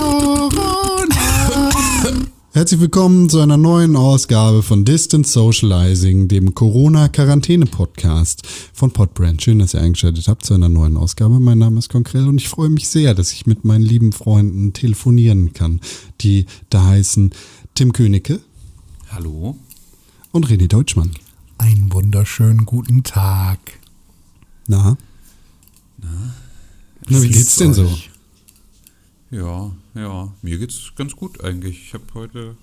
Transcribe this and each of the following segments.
Corona. Herzlich willkommen zu einer neuen Ausgabe von Distance Socializing, dem Corona-Quarantäne-Podcast von Podbrand. Schön, dass ihr eingeschaltet habt zu einer neuen Ausgabe. Mein Name ist Konkrell und ich freue mich sehr, dass ich mit meinen lieben Freunden telefonieren kann, die da heißen Tim Königke. Hallo. Und René Deutschmann. Einen wunderschönen guten Tag. Na? Na? Na, wie geht's denn so? Ja, ja, mir geht's ganz gut eigentlich. Ich habe heute,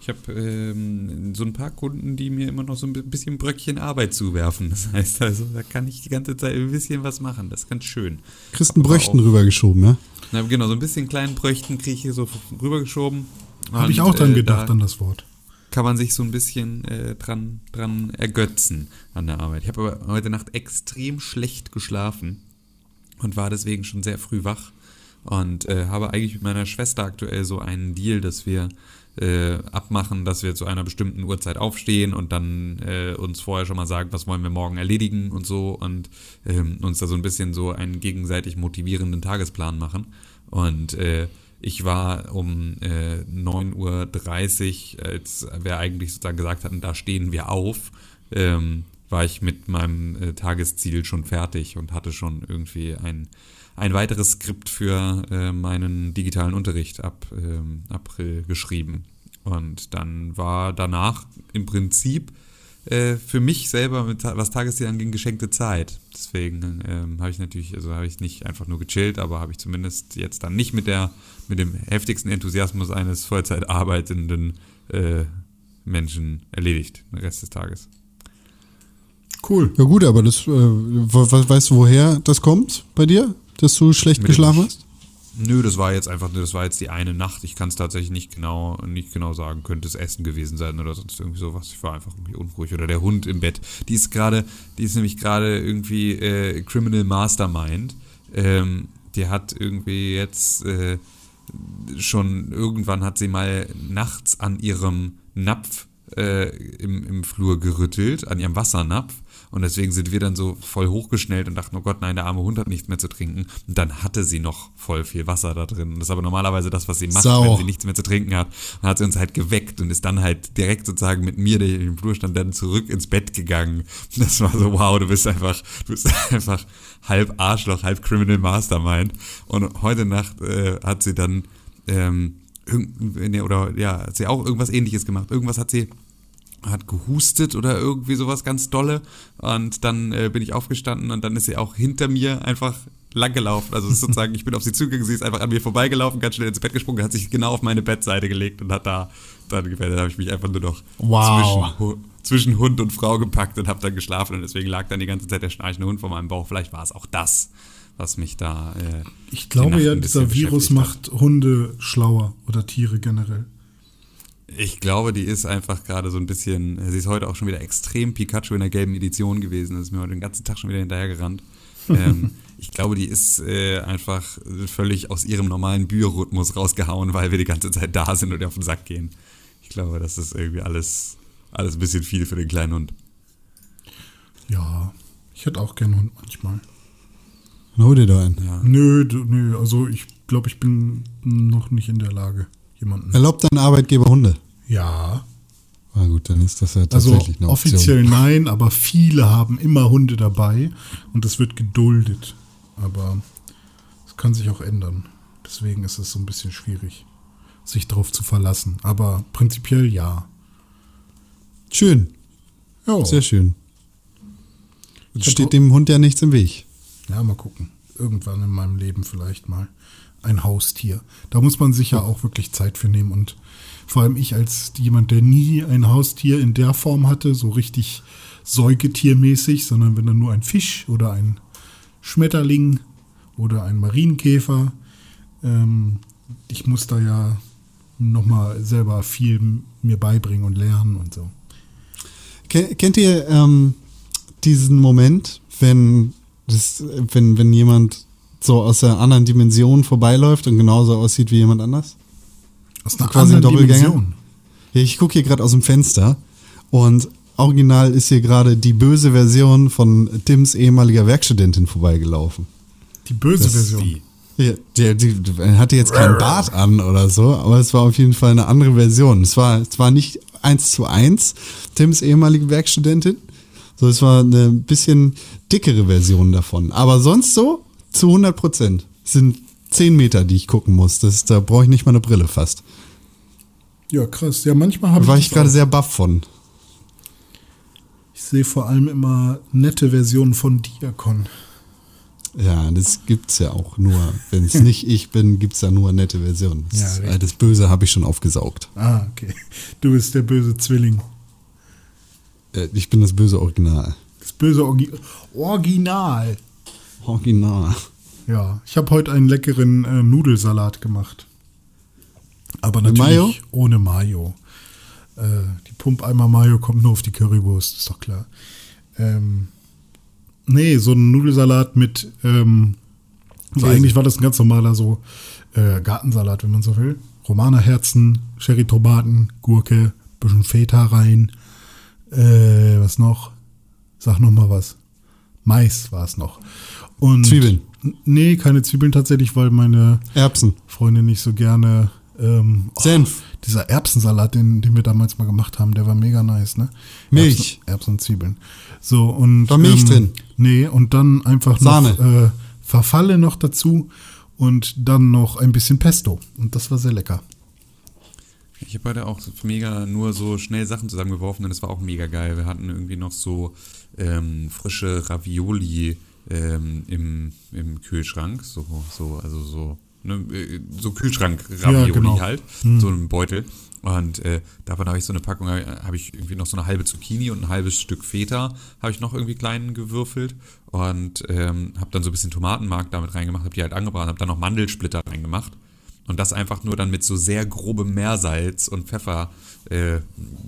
ich habe ähm, so ein paar Kunden, die mir immer noch so ein bisschen Bröckchen Arbeit zuwerfen. Das heißt also, da kann ich die ganze Zeit ein bisschen was machen. Das ist ganz schön. Christen Bröchten rübergeschoben, ja? Na, genau, so ein bisschen kleinen Bröchten kriege ich hier so rübergeschoben. Habe ich auch dran äh, gedacht, da an das Wort. Kann man sich so ein bisschen äh, dran, dran ergötzen an der Arbeit. Ich habe aber heute Nacht extrem schlecht geschlafen und war deswegen schon sehr früh wach und äh, habe eigentlich mit meiner Schwester aktuell so einen Deal, dass wir äh, abmachen, dass wir zu einer bestimmten Uhrzeit aufstehen und dann äh, uns vorher schon mal sagen, was wollen wir morgen erledigen und so und ähm, uns da so ein bisschen so einen gegenseitig motivierenden Tagesplan machen. Und äh, ich war um äh, 9.30 Uhr, als wir eigentlich sozusagen gesagt hatten, da stehen wir auf, ähm, war ich mit meinem äh, Tagesziel schon fertig und hatte schon irgendwie ein ein weiteres Skript für äh, meinen digitalen Unterricht ab ähm, April geschrieben. Und dann war danach im Prinzip äh, für mich selber, mit, was Tagesziel anging, geschenkte Zeit. Deswegen ähm, habe ich natürlich, also habe ich nicht einfach nur gechillt, aber habe ich zumindest jetzt dann nicht mit der, mit dem heftigsten Enthusiasmus eines Vollzeit arbeitenden äh, Menschen erledigt, den Rest des Tages. Cool. Ja gut, aber das, äh, weißt du, woher das kommt bei dir? Dass du schlecht geschlafen hast? Nö, das war jetzt einfach, das war jetzt die eine Nacht. Ich kann es tatsächlich nicht genau, nicht genau sagen. Könnte es Essen gewesen sein oder sonst irgendwie sowas. Ich war einfach irgendwie unruhig. Oder der Hund im Bett. Die ist gerade, die ist nämlich gerade irgendwie äh, Criminal Mastermind. Ähm, die hat irgendwie jetzt äh, schon, irgendwann hat sie mal nachts an ihrem Napf äh, im, im Flur gerüttelt, an ihrem Wassernapf und deswegen sind wir dann so voll hochgeschnellt und dachten, oh Gott, nein, der arme Hund hat nichts mehr zu trinken. Und dann hatte sie noch voll viel Wasser da drin. Und das ist aber normalerweise das, was sie macht, Sau. wenn sie nichts mehr zu trinken hat. Und hat sie uns halt geweckt und ist dann halt direkt sozusagen mit mir, der im Flur stand, dann zurück ins Bett gegangen. Und das war so, wow, du bist einfach, du bist einfach halb Arschloch, halb Criminal Mastermind. Und heute Nacht äh, hat sie dann, ähm, oder ja, hat sie auch irgendwas ähnliches gemacht. Irgendwas hat sie hat gehustet oder irgendwie sowas ganz dolle. Und dann äh, bin ich aufgestanden und dann ist sie auch hinter mir einfach lang gelaufen. Also sozusagen, ich bin auf sie zugegangen, sie ist einfach an mir vorbeigelaufen, ganz schnell ins Bett gesprungen, hat sich genau auf meine Bettseite gelegt und hat da, dann, dann habe ich mich einfach nur noch wow. zwischen, zwischen, Hund und Frau gepackt und habe dann geschlafen und deswegen lag dann die ganze Zeit der schnarchende Hund vor meinem Bauch. Vielleicht war es auch das, was mich da. Äh, ich glaube ja, dieser Virus macht Hunde schlauer oder Tiere generell. Ich glaube, die ist einfach gerade so ein bisschen, sie ist heute auch schon wieder extrem Pikachu in der gelben Edition gewesen. Das ist mir heute den ganzen Tag schon wieder hinterhergerannt. ähm, ich glaube, die ist äh, einfach völlig aus ihrem normalen Biorhythmus rausgehauen, weil wir die ganze Zeit da sind und auf den Sack gehen. Ich glaube, das ist irgendwie alles, alles ein bisschen viel für den kleinen Hund. Ja, ich hätte auch gerne einen Hund manchmal. Dann hol dir da einen. Ja. Nö, nö, also ich glaube, ich bin noch nicht in der Lage jemanden. Erlaubt dein Arbeitgeber Hunde? Ja. Na gut, dann ist das ja also tatsächlich also, eine Option. Offiziell nein, aber viele haben immer Hunde dabei und das wird geduldet. Aber es kann sich auch ändern. Deswegen ist es so ein bisschen schwierig, sich darauf zu verlassen. Aber prinzipiell ja. Schön. Ja. Sehr schön. Steht dem Hund ja nichts im Weg. Ja, mal gucken. Irgendwann in meinem Leben vielleicht mal ein Haustier. Da muss man sich ja auch wirklich Zeit für nehmen und vor allem ich als jemand, der nie ein Haustier in der Form hatte, so richtig säugetiermäßig, sondern wenn dann nur ein Fisch oder ein Schmetterling oder ein Marienkäfer. Ähm, ich muss da ja nochmal selber viel mir beibringen und lernen und so. Kennt ihr ähm, diesen Moment, wenn, das, wenn, wenn jemand so aus einer anderen Dimension vorbeiläuft und genauso aussieht wie jemand anders? Aus einer quasi anderen Dimension? Ja, ich gucke hier gerade aus dem Fenster und original ist hier gerade die böse Version von Tims ehemaliger Werkstudentin vorbeigelaufen. Die böse das Version? Ja, der, die, der hatte jetzt keinen Bart an oder so, aber es war auf jeden Fall eine andere Version. Es war, es war nicht eins zu eins Tims ehemalige Werkstudentin. So, es war eine bisschen dickere Version davon. Aber sonst so zu 100 Prozent. Es sind 10 Meter, die ich gucken muss. Das, da brauche ich nicht mal eine Brille fast. Ja, krass. Ja, manchmal habe Da war ich gerade sehr baff von. Ich sehe vor allem immer nette Versionen von Diakon. Ja, das gibt's ja auch nur. Wenn es nicht ich bin, gibt's da nur nette Versionen. Das, Ja, das Böse habe ich schon aufgesaugt. Ah, okay. Du bist der böse Zwilling. Äh, Ich bin das böse Original. Das böse Orgi Original. Original. Ja, ich habe heute einen leckeren äh, Nudelsalat gemacht. Aber natürlich Mayo? ohne Mayo. Äh, die Pumpeimer Mayo kommt nur auf die Currywurst, ist doch klar. Ähm, nee, so ein Nudelsalat mit, ähm, also eigentlich war das ein ganz normaler so äh, Gartensalat, wenn man so will. Romanerherzen, Cherry-Tomaten, Gurke, bisschen Feta rein. Äh, was noch? Sag noch mal was. Mais war es noch. Und Zwiebeln. Nee, keine Zwiebeln tatsächlich, weil meine Erbsen. Freundin nicht so gerne. Ähm, oh, Senf. Dieser Erbsensalat, den, den wir damals mal gemacht haben, der war mega nice, ne? Milch. Erbsen, Erbsen und Zwiebeln. So, und. War Milch ähm, drin? Nee, und dann einfach Sahne. noch äh, Verfalle noch dazu und dann noch ein bisschen Pesto. Und das war sehr lecker. Ich habe heute auch mega nur so schnell Sachen zusammengeworfen und es war auch mega geil. Wir hatten irgendwie noch so ähm, frische Ravioli ähm, im, im Kühlschrank. So, so, also so, ne, äh, so Kühlschrank-Ravioli Ja, genau. halt. So ein Beutel. Und äh, davon habe ich so eine Packung, habe ich irgendwie noch so eine halbe Zucchini und ein halbes Stück Feta, habe ich noch irgendwie klein gewürfelt und ähm, habe dann so ein bisschen Tomatenmark damit reingemacht, habe die halt angebraten, habe dann noch Mandelsplitter reingemacht und das einfach nur dann mit so sehr grobem Meersalz und Pfeffer äh,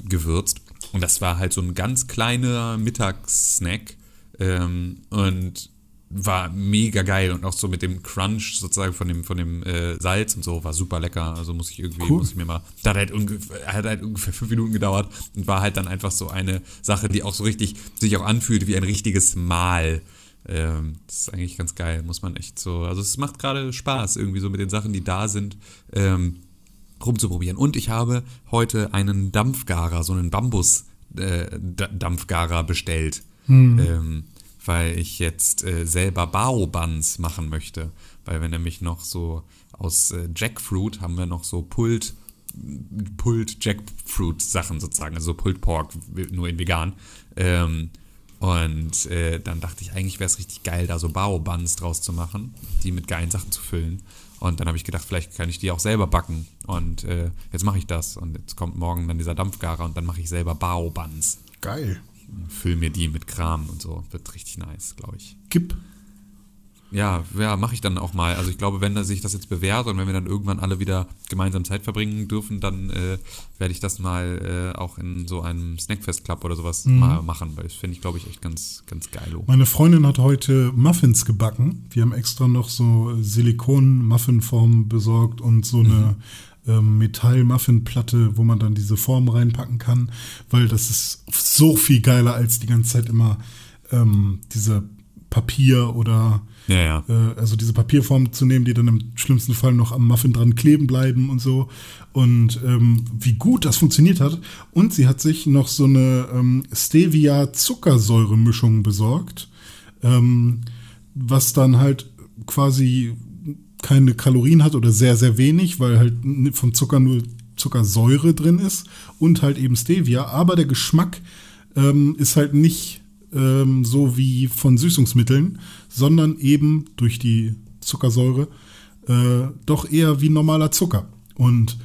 gewürzt. Und das war halt so ein ganz kleiner Mittagssnack ähm, und war mega geil und auch so mit dem Crunch sozusagen von dem von dem äh, Salz und so war super lecker. Also muss ich irgendwie Cool. muss ich mir mal. Das hat halt ungefähr hat halt ungefähr fünf Minuten gedauert und war halt dann einfach so eine Sache, die auch so richtig sich auch anfühlt wie ein richtiges Mahl. Ähm, das ist eigentlich ganz geil, muss man echt so. Also es macht gerade Spaß, irgendwie so mit den Sachen, die da sind, ähm, rumzuprobieren. Und ich habe heute einen Dampfgarer, so einen Bambus-Dampfgarer bestellt. Ähm, weil ich jetzt äh, selber Bao-Buns machen möchte. Weil wir nämlich noch so aus äh, Jackfruit haben wir noch so Pulled, Pulled Jackfruit Sachen sozusagen, also so Pulled Pork, nur in vegan. Ähm, und äh, dann dachte ich, eigentlich wäre es richtig geil, da so Bao-Buns draus zu machen, die mit geilen Sachen zu füllen. Und dann habe ich gedacht, vielleicht kann ich die auch selber backen. Und äh, jetzt mache ich das. Und jetzt kommt morgen dann dieser Dampfgarer und dann mache ich selber Bao-Buns. Geil. Füll mir die mit Kram und so. Wird richtig nice, glaube ich. Gib. Ja, ja, mache ich dann auch mal. Also ich glaube, wenn sich das jetzt bewährt und wenn wir dann irgendwann alle wieder gemeinsam Zeit verbringen dürfen, dann äh, werde ich das mal äh, auch in so einem Snackfest Club oder sowas mal machen, weil das finde ich, glaube ich, echt ganz, ganz geil. Meine Freundin hat heute Muffins gebacken. Wir haben extra noch so Silikon-Muffinformen besorgt und so eine ähm, Metall-Muffin-Platte, wo man dann diese Form reinpacken kann, weil das ist so viel geiler als die ganze Zeit immer ähm, diese Papier oder Ja, ja. äh, also diese Papierformen zu nehmen, die dann im schlimmsten Fall noch am Muffin dran kleben bleiben und so. Und ähm, wie gut das funktioniert hat. Und sie hat sich noch so eine ähm, Stevia-Zuckersäure-Mischung besorgt, ähm, was dann halt quasi keine Kalorien hat oder sehr, sehr wenig, weil halt vom Zucker nur Zuckersäure drin ist und halt eben Stevia. Aber der Geschmack ähm, ist halt nicht ähm, so wie von Süßungsmitteln, sondern eben durch die Zuckersäure äh, doch eher wie normaler Zucker. Und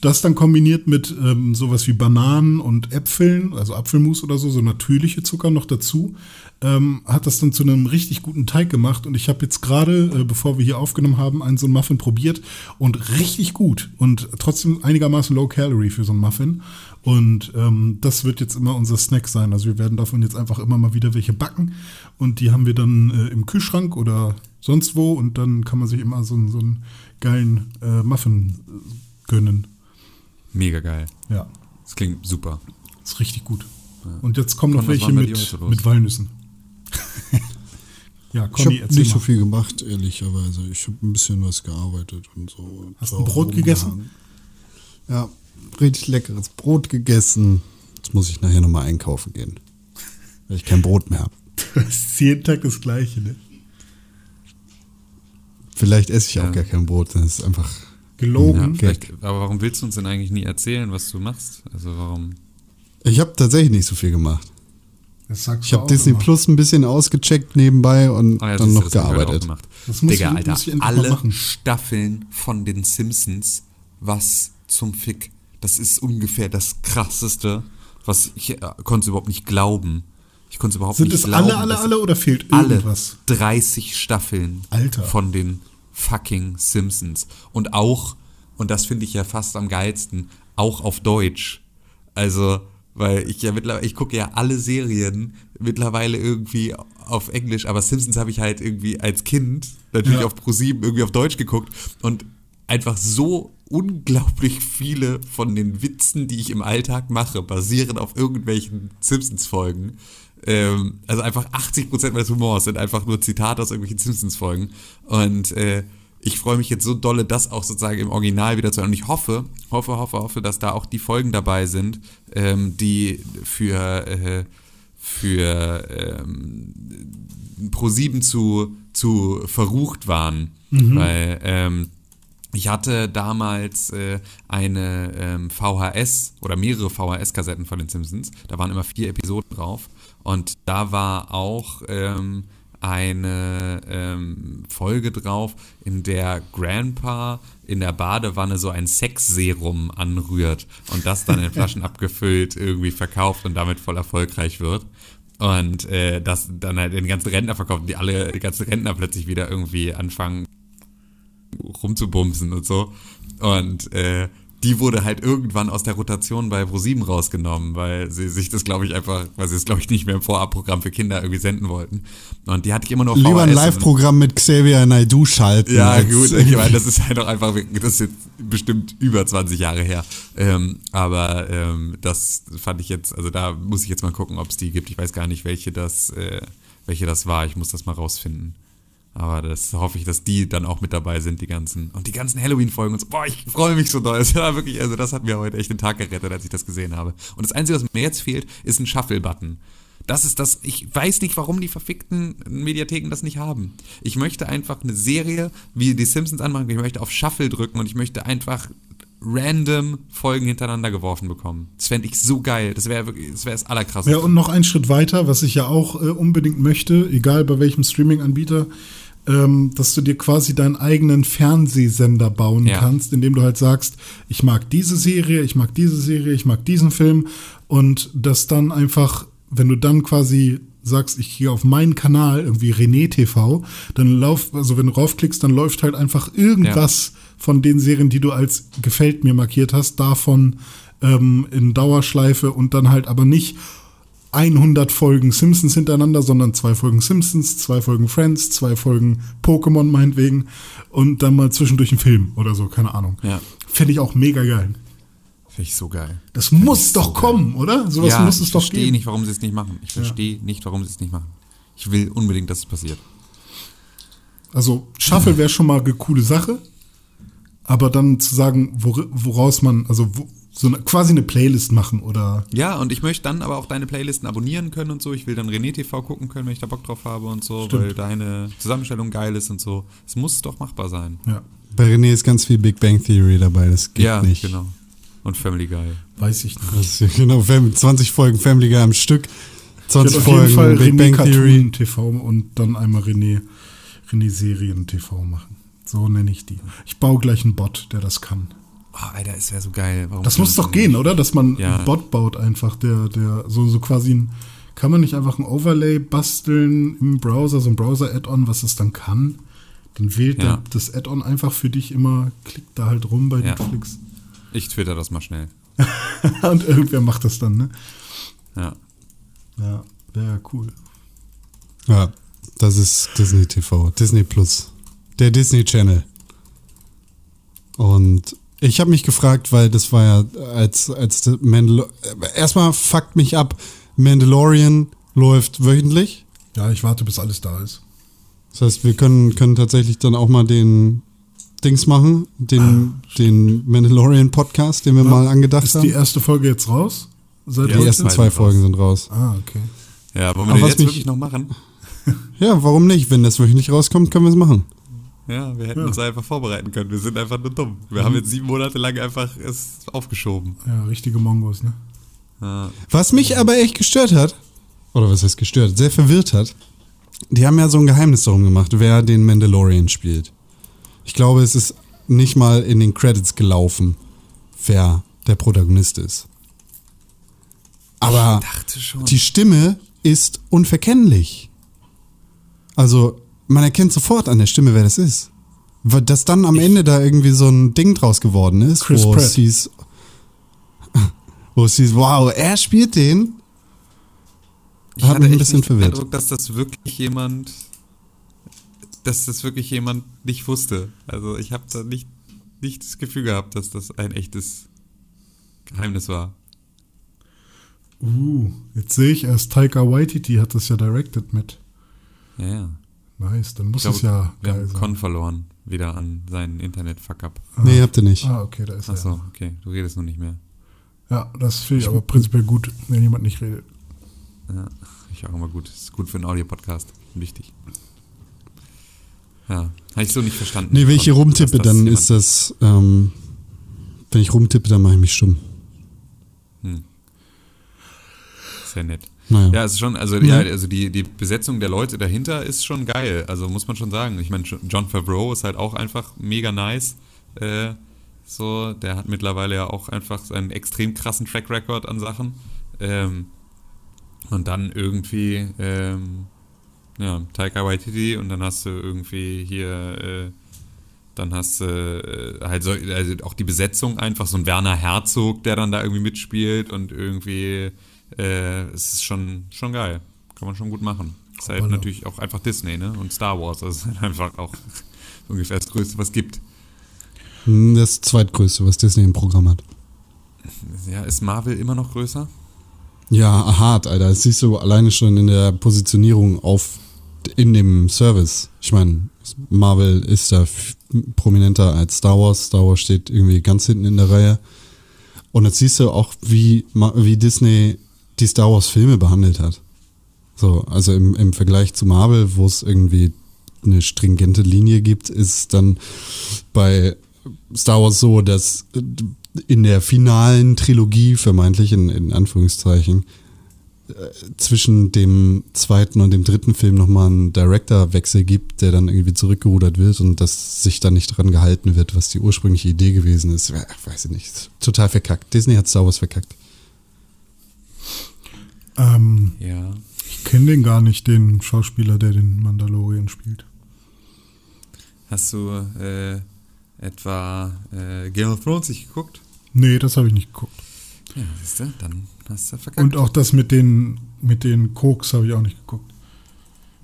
das dann kombiniert mit ähm, sowas wie Bananen und Äpfeln, also Apfelmus oder so, so natürliche Zucker noch dazu, ähm, hat das dann zu einem richtig guten Teig gemacht. Und ich habe jetzt gerade, äh, bevor wir hier aufgenommen haben, einen so einen Muffin probiert und richtig gut und trotzdem einigermaßen low calorie für so einen Muffin. Und ähm, das wird jetzt immer unser Snack sein. Also wir werden davon jetzt einfach immer mal wieder welche backen und die haben wir dann äh, im Kühlschrank oder sonst wo und dann kann man sich immer so, einen- so einen geilen äh, Muffin äh, gönnen. Mega geil. Ja, Das klingt super. ist richtig gut. Und jetzt kommen noch was welche mit, mit Walnüssen. Ja, Ich Conny, habe erzähl nicht mal. so viel gemacht, ehrlicherweise. Ich habe ein bisschen was gearbeitet und so. Und Hast du Brot gegessen? Ja, richtig leckeres Brot gegessen. Jetzt muss ich nachher nochmal einkaufen gehen. Weil ich kein Brot mehr habe. Das ist jeden Tag das Gleiche, ne? Vielleicht esse ich auch Ja. gar kein Brot. Das ist einfach. Gelogen. Ja, aber warum willst du uns denn eigentlich nie erzählen, was du machst? Also warum? Ich habe tatsächlich nicht so viel gemacht. Das sagst Ich du habe Disney immer. Plus ein bisschen ausgecheckt nebenbei und Ah ja, dann du, noch auch gearbeitet. gemacht. Das muss Digga, ich- Alter, alle machen. Staffeln von den Simpsons, was zum Fick. Das ist ungefähr das krasseste, was ich äh, konnte es überhaupt nicht glauben. Ich konnte es überhaupt Sind nicht es glauben. alle, alle, dass alle oder fehlt alle irgendwas? 30 Staffeln Alter. von den fucking Simpsons. Und auch, und das finde ich ja fast am geilsten, auch auf Deutsch. Also, weil ich ja mittlerweile, ich gucke ja alle Serien mittlerweile irgendwie auf Englisch, aber Simpsons habe ich halt irgendwie als Kind natürlich Ja. auf Pro7 irgendwie auf Deutsch geguckt und einfach so unglaublich viele von den Witzen, die ich im Alltag mache, basieren auf irgendwelchen Simpsons-Folgen. Ähm, also einfach 80% meines Humors sind einfach nur Zitate aus irgendwelchen Simpsons-Folgen. Und äh, ich freue mich jetzt so dolle, das auch sozusagen im Original wieder zu hören. Und ich hoffe, hoffe, hoffe, hoffe, dass da auch die Folgen dabei sind, ähm, die für, äh, für ähm, Pro7 zu, zu verrucht waren. Weil ähm, ich hatte damals äh, eine ähm, VHS oder mehrere VHS-Kassetten von den Simpsons. Da waren immer vier Episoden drauf. Und da war auch ähm, eine ähm, Folge drauf, in der Grandpa in der Badewanne so ein Sexserum anrührt und das dann in Flaschen abgefüllt irgendwie verkauft und damit voll erfolgreich wird. Und äh, das dann halt den ganzen Rentner verkauft, die alle, die ganzen Rentner plötzlich wieder irgendwie anfangen rumzubumsen und so. Und äh, die wurde halt irgendwann aus der Rotation bei Pro7 rausgenommen, weil sie sich das, glaube ich, einfach, weil sie es, glaube ich, nicht mehr im Vorabprogramm für Kinder irgendwie senden wollten. Und die hatte ich immer noch Lieber ein. Live-Programm mit Xavier Naidoo schalten. Ja, gut, ich meine, das ist halt auch einfach, das ist jetzt bestimmt über 20 Jahre her. Ähm, aber ähm, das fand ich jetzt, also da muss ich jetzt mal gucken, ob es die gibt. Ich weiß gar nicht, welche das, äh, welche das war. Ich muss das mal rausfinden. Aber das hoffe ich, dass die dann auch mit dabei sind, die ganzen. Und die ganzen Halloween-Folgen und so. Boah, ich freue mich so doll. War wirklich, also das hat mir heute echt den Tag gerettet, als ich das gesehen habe. Und das Einzige, was mir jetzt fehlt, ist ein Shuffle-Button. Das ist das, ich weiß nicht, warum die verfickten Mediatheken das nicht haben. Ich möchte einfach eine Serie, wie die Simpsons anmachen, ich möchte auf Shuffle drücken und ich möchte einfach random Folgen hintereinander geworfen bekommen. Das fände ich so geil. Das wäre wirklich, das wäre das allerkrasseste. Ja, und noch einen Schritt weiter, was ich ja auch äh, unbedingt möchte, egal bei welchem Streaming-Anbieter, ähm, dass du dir quasi deinen eigenen Fernsehsender bauen Ja. kannst, indem du halt sagst, ich mag diese Serie, ich mag diese Serie, ich mag diesen Film und das dann einfach, wenn du dann quasi sagst, ich gehe auf meinen Kanal, irgendwie René TV, dann lauf, also wenn du raufklickst, dann läuft halt einfach irgendwas von den Serien, die du als gefällt mir markiert hast, davon ähm, in Dauerschleife und dann halt aber nicht 100 Folgen Simpsons hintereinander, sondern zwei Folgen Simpsons, zwei Folgen Friends, zwei Folgen Pokémon meinetwegen und dann mal zwischendurch ein Film oder so, keine Ahnung. Ja. Finde ich auch mega geil. Finde ich so geil. Das muss ich doch so geil. kommen, oder? Sowas ja, muss es ich doch verstehe geben. nicht, warum sie es nicht machen. Ich verstehe nicht, warum sie es nicht machen. Ich will unbedingt, dass es passiert. Also Shuffle wäre schon mal eine coole Sache, aber dann zu sagen, wor woraus man, also wo, so eine, quasi eine Playlist machen oder Ja, und ich möchte dann aber auch deine Playlisten abonnieren können und so. Ich will dann René TV gucken können, wenn ich da Bock drauf habe und so, Stimmt. weil deine Zusammenstellung geil ist und so. Es muss doch machbar sein. ja, Bei René ist ganz viel Big Bang Theory dabei, das geht ja, nicht. genau. Und Family Guy. weiß ich nicht. Ist ja genau, Fam- 20 Folgen Family Guy am Stück, Ich 20 werde auf jeden Folgen Fall Big René Bang Cartoon Theory. TV und dann einmal René, René Serien TV machen. So nenne ich die. Ich baue gleich einen Bot, der das kann. Oh, Alter, es wäre so geil. Warum Das muss doch gehen, nicht? oder? Dass man Ja. einen Bot baut einfach, der, der so, so quasi ein, kann man nicht einfach ein Overlay basteln im Browser, so ein Browser-Add-on, was es dann kann? Dann wählt Ja. der, das Add-on einfach für dich immer, klickt da halt rum bei Ja. Netflix. Ich twitter das mal schnell. Und irgendwer macht das dann, ne? Ja. Ja, wäre cool. Ja, das ist Disney TV, Disney Plus, der Disney Channel. Und ich habe mich gefragt, weil das war ja als als der Mandal erstmal fuckt mich ab, Mandalorian läuft wöchentlich. Ja, ich warte, bis alles da ist. Das heißt, wir können, können tatsächlich dann auch mal den Dings machen, den, den Mandalorian-Podcast, den wir mal angedacht Ist haben. die erste Folge jetzt raus? Seit Ja, Die ersten Zwei Folgen sind raus. Ah, okay. Ja, wollen wir Aber den was jetzt mich- wirklich noch machen? Ja, warum nicht? Wenn das wöchentlich rauskommt, können wir es machen. Ja, wir hätten Ja. uns einfach vorbereiten können. Wir sind einfach nur dumm. Wir haben jetzt sieben Monate lang einfach es aufgeschoben. Ja, richtige Mongos, ne? Ja. Was mich aber echt gestört hat, oder was heißt gestört, sehr verwirrt hat, die haben ja so ein Geheimnis darum gemacht, wer den Mandalorian spielt. Ich glaube, es ist nicht mal in den Credits gelaufen, wer der Protagonist ist. Aber die Stimme ist unverkennlich. Also, man erkennt sofort an der Stimme, wer das ist. Dass dann am Ende da irgendwie so ein Ding draus geworden ist, Chris wo Pratt. es hieß, wo es hieß, wow, er spielt den. Ich Hat mich ein bisschen nicht den verwirrt. Eindruck, dass das wirklich jemand, dass das wirklich jemand nicht wusste. Also ich habe da nicht, nicht das Gefühl gehabt, dass das ein echtes Geheimnis war. Uh, jetzt sehe ich erst, Taika Waititi hat das ja directed mit. Ja, ja. Nice, dann muss Ich glaube, es ja wir geil haben sein. Con verloren, wieder an seinen Internet-Fuck-up. Nee, habt ihr nicht. Ah, okay, da ist er. Achso, okay, du redest noch nicht mehr. Ja, das finde ich aber prinzipiell gut, wenn jemand nicht redet. Ja, ich auch immer gut. Ist gut für einen Audio-Podcast. Wichtig. Ja, habe ich so nicht verstanden. Nee, wenn ich hier rumtippe, dann ist das, ähm, wenn ich rumtippe, dann mache ich mich stumm. Hm. Sehr nett. Naja. Ja, es ist schon, also ja, also die, die Besetzung der Leute dahinter ist schon geil. Also muss man schon sagen. Ich meine, John Favreau ist halt auch einfach mega nice. Äh, so, der hat mittlerweile ja auch einfach einen extrem krassen Track Record an Sachen. Ähm, und dann irgendwie, ähm, ja, Taika Waititi und dann hast du irgendwie hier, äh, dann hast du äh, halt so, also auch die Besetzung einfach, so ein Werner Herzog, der dann da irgendwie mitspielt und irgendwie, äh, es ist schon, schon geil. Kann man schon gut machen. Ist halt Hoppala. natürlich auch einfach Disney, ne? Und Star Wars, das ist halt einfach auch ungefähr das Größte, was gibt. Hm, Das zweitgrößte, was Disney im Programm hat. Ja, ist Marvel immer noch größer? Ja, hart, Alter. Das siehst du alleine schon in der Positionierung auf in dem Service. Ich meine, Marvel ist da prominenter als Star Wars. Star Wars steht irgendwie ganz hinten in der Reihe. Und jetzt siehst du auch, wie, wie Disney die Star Wars Filme behandelt hat. So, also im, im Vergleich zu Marvel, wo es irgendwie eine stringente Linie gibt, ist dann bei Star Wars so, dass in der finalen Trilogie, vermeintlich in, in Anführungszeichen, zwischen dem zweiten und dem dritten Film nochmal einen Director-Wechsel gibt, der dann irgendwie zurückgerudert wird und dass sich dann nicht dran gehalten wird, was die ursprüngliche Idee gewesen ist. Ach, weiß ich nicht. Total verkackt. Disney hat Star Wars verkackt. Ähm, Ja. ich kenne den gar nicht, den Schauspieler, der den Mandalorian spielt. Hast du äh, etwa äh, Game of Thrones nicht geguckt? Nee, das habe ich nicht geguckt. Ja, siehst du, dann hast du verkackt. Und auch das mit den, mit den Koks habe ich auch nicht geguckt.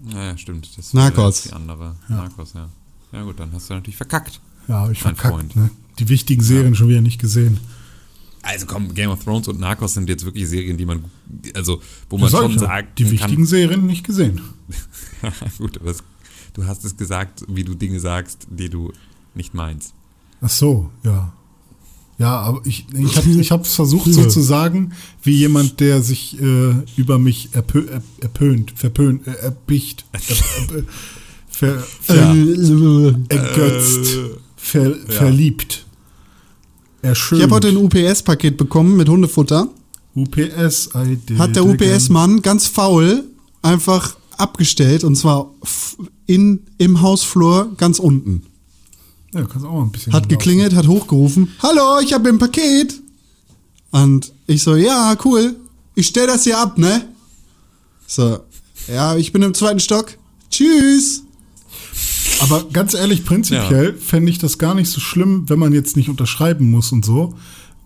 Naja, stimmt. Das Narcos. Die andere. Ja. Narcos, ja. Ja gut, dann hast du natürlich verkackt. Ja, habe ich Mein verkackt. Freund. Ne? Die wichtigen Serien schon wieder nicht gesehen. Also komm, Game of Thrones und Narcos sind jetzt wirklich Serien, die man, also wo man Das schon ich ja. sagt, die wichtigen Serien nicht gesehen. kann, gut, aber es, du hast es gesagt, wie du Dinge sagst, die du nicht meinst. Ach so, ja. Ja, aber ich, ich habe ich hab's versucht so zu sagen, wie jemand, der sich äh, über mich erpö er, erpönt, verpönt, äh, erpicht, er, er, ver, ver, ergötzt, ver, verliebt, erschönt. Ich habe heute ein UPS-Paket bekommen mit Hundefutter. UPS, I did Hat der. UPS-Mann ganz faul einfach abgestellt und zwar in, im Hausflur ganz unten. Ja, kannst auch ein bisschen. Hat laufen. geklingelt, hat hochgerufen, hallo, ich habe ein Paket. Und ich so, ja, cool, ich stell das hier ab, ne? So, ja, ich bin im zweiten Stock. Tschüss. Aber ganz ehrlich, prinzipiell fände ich das gar nicht so schlimm, wenn man jetzt nicht unterschreiben muss und so.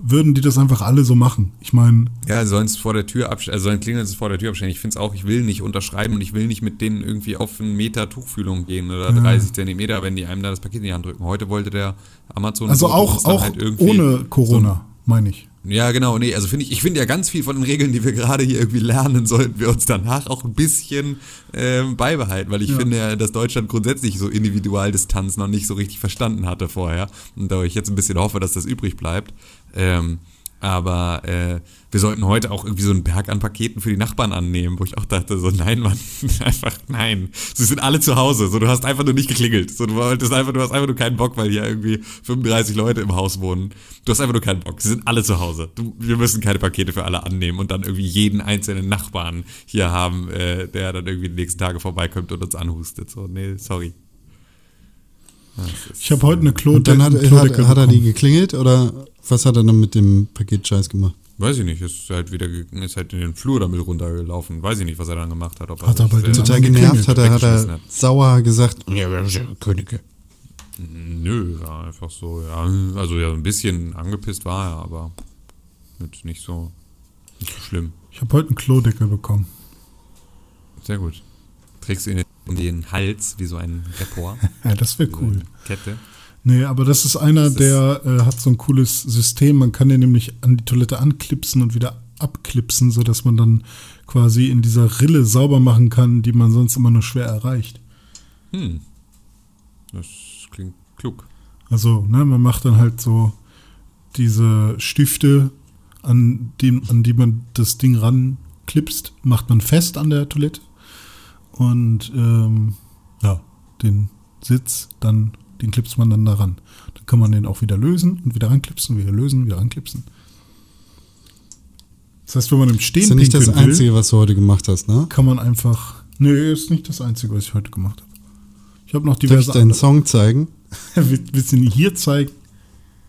Würden die das einfach alle so machen? Ich meine, Ja, sollen es vor der Tür abstellen, also sollen klingeln es vor der Tür abstellen. Ich finde es auch, ich will nicht unterschreiben und ich will nicht mit denen irgendwie auf einen Meter Tuchfühlung gehen oder 30 Zentimeter, wenn die einem da das Paket in die Hand drücken. Heute wollte der Amazon also auch, auch halt ohne Corona, meine ich. Ja, genau, nee, also finde ich, ich finde ja ganz viel von den Regeln, die wir gerade hier irgendwie lernen, sollten wir uns danach auch ein bisschen ähm, beibehalten, weil ich Ja. finde ja, dass Deutschland grundsätzlich so Individualdistanz noch nicht so richtig verstanden hatte vorher und da ich jetzt ein bisschen hoffe, dass das übrig bleibt. Ähm, aber äh, wir sollten heute auch irgendwie so einen Berg an Paketen für die Nachbarn annehmen, wo ich auch dachte, so nein, Mann, einfach nein. Sie sind alle zu Hause, so du hast einfach nur nicht geklingelt. So, du wolltest einfach, du hast einfach nur keinen Bock, weil hier irgendwie 35 Leute im Haus wohnen. Du hast einfach nur keinen Bock. Sie sind alle zu Hause. Du, wir müssen keine Pakete für alle annehmen und dann irgendwie jeden einzelnen Nachbarn hier haben, äh, der dann irgendwie die nächsten Tage vorbeikommt und uns anhustet. So, nee, sorry. Ich habe heute eine Klo Und dann hat, hat, hat er die geklingelt oder was hat er dann mit dem Paket Scheiß gemacht? Weiß ich nicht, ist halt wieder ist halt in den Flur damit runtergelaufen. Weiß ich nicht, was er dann gemacht hat. Ob Hat er er äh, Total genervt geklingelt, hat er, hat er hat. sauer gesagt, ja, wir sind ja Könige. Nö, ja, einfach so, ja. Also ja, ein bisschen angepisst war er, aber mit nicht so, nicht so schlimm. Ich habe heute einen Klodeckel bekommen. Sehr gut. Trägst du ihn um den Hals wie so ein Rapport? Ja, das wäre cool. Kette. Nee, aber das ist einer, Das ist- der äh, hat so ein cooles System. Man kann den nämlich an die Toilette anklipsen und wieder abklipsen, sodass man dann quasi in dieser Rille sauber machen kann, die man sonst immer nur schwer erreicht. Hm. Das klingt klug. Also, ne, man macht dann halt so diese Stifte, an, dem, an die man das Ding ranklipst, macht man fest an der Toilette. Und ähm, ja, den Sitz, dann, den klipst man dann daran. Dann kann man den auch wieder lösen und wieder ranklipsen, wieder lösen, wieder ranklipsen. Das heißt, wenn man im Das Stehen ist ja nicht das will, Einzige, was du heute gemacht hast, ne? kann man einfach. Nee, ist nicht das Einzige, was ich heute gemacht habe. Ich habe noch Darf ich diverse deinen Song zeigen? Will- Willst du ihn hier zeigen?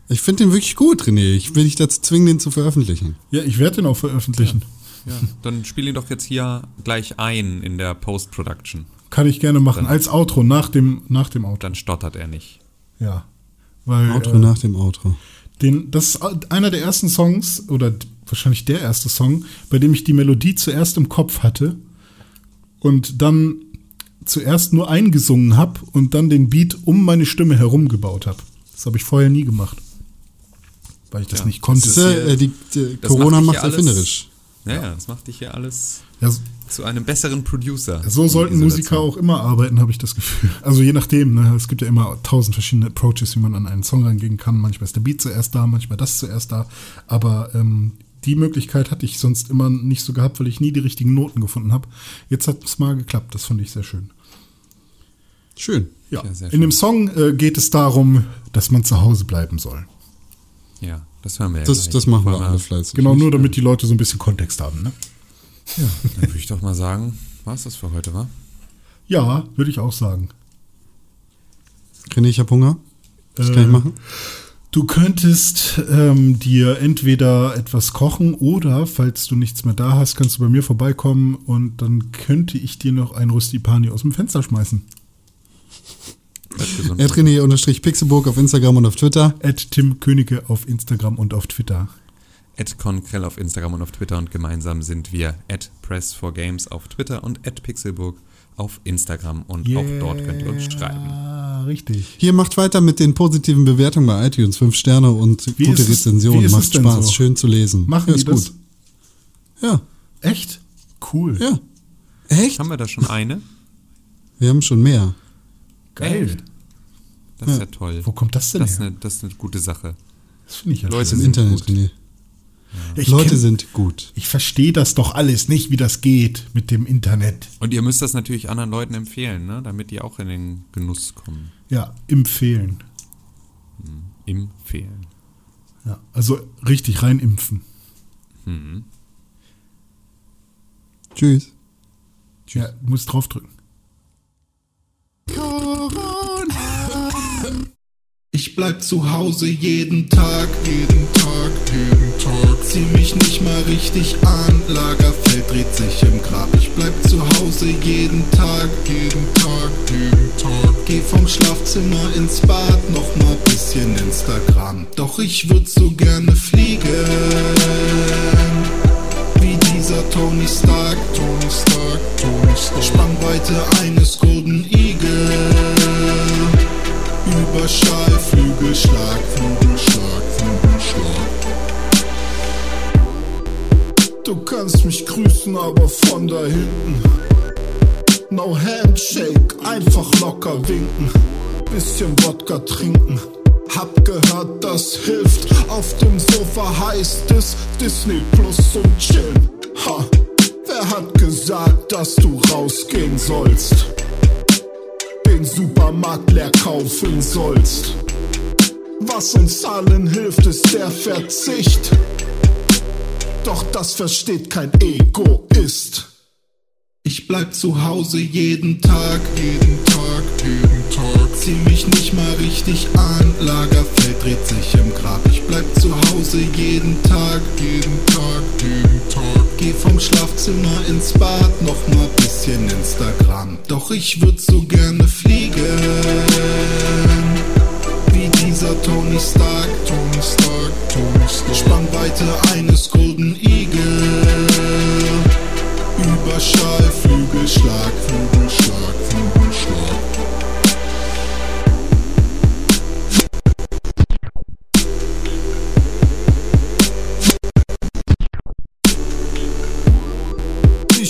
Ich finde den wirklich gut, René. Ich will dich dazu zwingen, den zu veröffentlichen. Ja, ich werde den auch veröffentlichen. Ja, dann spiel ihn doch jetzt hier gleich ein in der Post-Production. Kann ich gerne machen. Dann- Als Outro, nach dem, nach dem Outro. Dann stottert er nicht. Ja. Weil Outro äh, nach dem Outro. den, das ist einer der ersten Songs, oder wahrscheinlich der erste Song, bei dem ich die Melodie zuerst im Kopf hatte und dann zuerst nur eingesungen habe und dann den Beat um meine Stimme herum gebaut habe. Das habe ich vorher nie gemacht. Weil ich das Ja, nicht konnte. Das ist äh, die, die das Corona macht macht ja erfinderisch. Ja, ja, das macht dich hier alles Ja, zu einem besseren Producer. So sollten Musiker auch immer arbeiten, habe ich das Gefühl. Also je nachdem, ne? es gibt ja immer tausend verschiedene Approaches, wie man an einen Song rangehen kann. Manchmal ist der Beat zuerst da, manchmal das zuerst da. Aber ähm, die Möglichkeit hatte ich sonst immer nicht so gehabt, weil ich nie die richtigen Noten gefunden habe. Jetzt hat es mal geklappt, das fand ich sehr schön. Schön. Ja, Ja, sehr in schön. dem Song äh, geht es darum, dass man zu Hause bleiben soll. Ja, das hören wir ja Das, das machen wir alle fleißig. Genau, nur damit die Leute so ein bisschen Kontext haben. Ne? Dann würde ich doch mal sagen, was das für heute war. Ja, würde ich auch sagen. René, ich hab Hunger. Was Äh, kann ich machen? Du könntest ähm, dir entweder etwas kochen oder, falls du nichts mehr da hast, kannst du bei mir vorbeikommen und dann könnte ich dir noch ein Rustipani aus dem Fenster schmeißen. Bleibt gesund. Ed René unterstrich Pixelburg auf Instagram und auf Twitter. At Tim Königke auf Instagram und auf Twitter. At Konkrell auf Instagram und auf Twitter und gemeinsam sind wir at Press4Games auf Twitter und at Pixelburg auf Instagram und auch dort könnt ihr uns schreiben. Ah, richtig. Hier macht weiter mit den positiven Bewertungen bei iTunes. Fünf Sterne und Wie gute ist Rezensionen. ist Macht Spaß. so? Schön zu lesen. Machen ja, die ist gut. Ja, Echt? Cool. ja. Echt? Haben wir da schon eine? Wir haben schon mehr. Geil. Echt? Das ist ja, toll. Wo kommt das denn Das ist, her? eine, das ist eine gute Sache. Das finde ich ja Leute. Im Internet, gut. René. Ich Leute kenn- sind gut. Ich verstehe das doch alles nicht, wie das geht mit dem Internet. Und ihr müsst das natürlich anderen Leuten empfehlen, ne? damit die auch in den Genuss kommen. Ja, empfehlen. Empfehlen. Ja, also richtig reinimpfen. Tschüss. Ja, du musst draufdrücken. Ich bleib zu Hause jeden Tag, jeden Tag, jeden Tag. Zieh mich nicht mal richtig an, Lagerfeld dreht sich im Grab. Ich bleib zu Hause jeden Tag, jeden Tag, jeden Tag. Geh vom Schlafzimmer ins Bad, noch mal bisschen Instagram. Doch ich würd so gerne fliegen, wie dieser Tony Stark, Tony Stark, Tony Stark. Spannweite eines Golden. Überschall, Flügelschlag, Flügelschlag, Flügelschlag. Du kannst mich grüßen, aber von da hinten. No Handshake, einfach locker winken. Bisschen Wodka trinken. Hab gehört, das hilft. Auf dem Sofa heißt es Disney Plus und chillen. Ha, wer hat gesagt, dass du rausgehen sollst? Den Supermarkt leer kaufen sollst. Was uns allen hilft, ist der Verzicht. Doch das versteht kein Egoist. Ich bleib zu Hause jeden Tag, jeden Tag, jeden Tag. Zieh mich nicht mal richtig an, Lagerfeld dreht sich im Grab. Ich bleib zu Hause jeden Tag, jeden Tag, jeden Tag. Geh vom Schlafzimmer ins Bad, noch mal bisschen Instagram. Doch ich würd so gerne fliegen, wie dieser Tony Stark, Tony Stark, Tony Stark. Spannweite eines Golden Eagle. Überschall,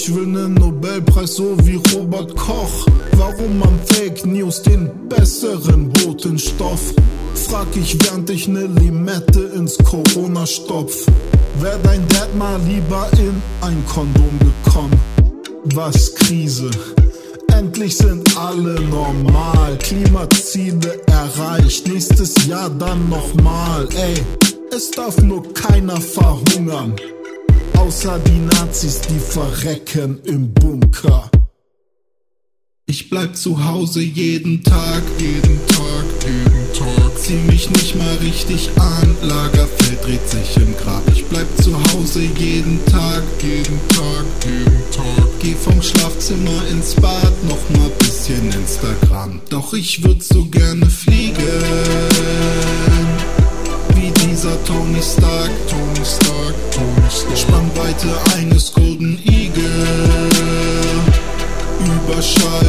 Ich will nen Nobelpreis so wie Robert Koch. Warum am Fake News den besseren Botenstoff? Frag ich, während ich ne Limette ins Corona stopf. Wär dein Dad mal lieber in ein Kondom gekommen? Was Krise? Endlich sind alle normal. Klimaziele erreicht. Nächstes Jahr dann nochmal. Ey, es darf nur keiner verhungern. Außer die Nazis, die verrecken im Bunker. Ich bleib zu Hause jeden Tag, jeden Tag, jeden Tag. Zieh mich nicht mal richtig an, Lagerfeld dreht sich im Grab. Ich bleib zu Hause jeden Tag, jeden Tag, jeden Tag. Geh vom Schlafzimmer ins Bad, noch mal bisschen Instagram. Doch ich würd so gerne fliegen, wie dieser Tony Stark, Tony Stark, Tony Stark. Spannweite eines Golden Eagle. Überschall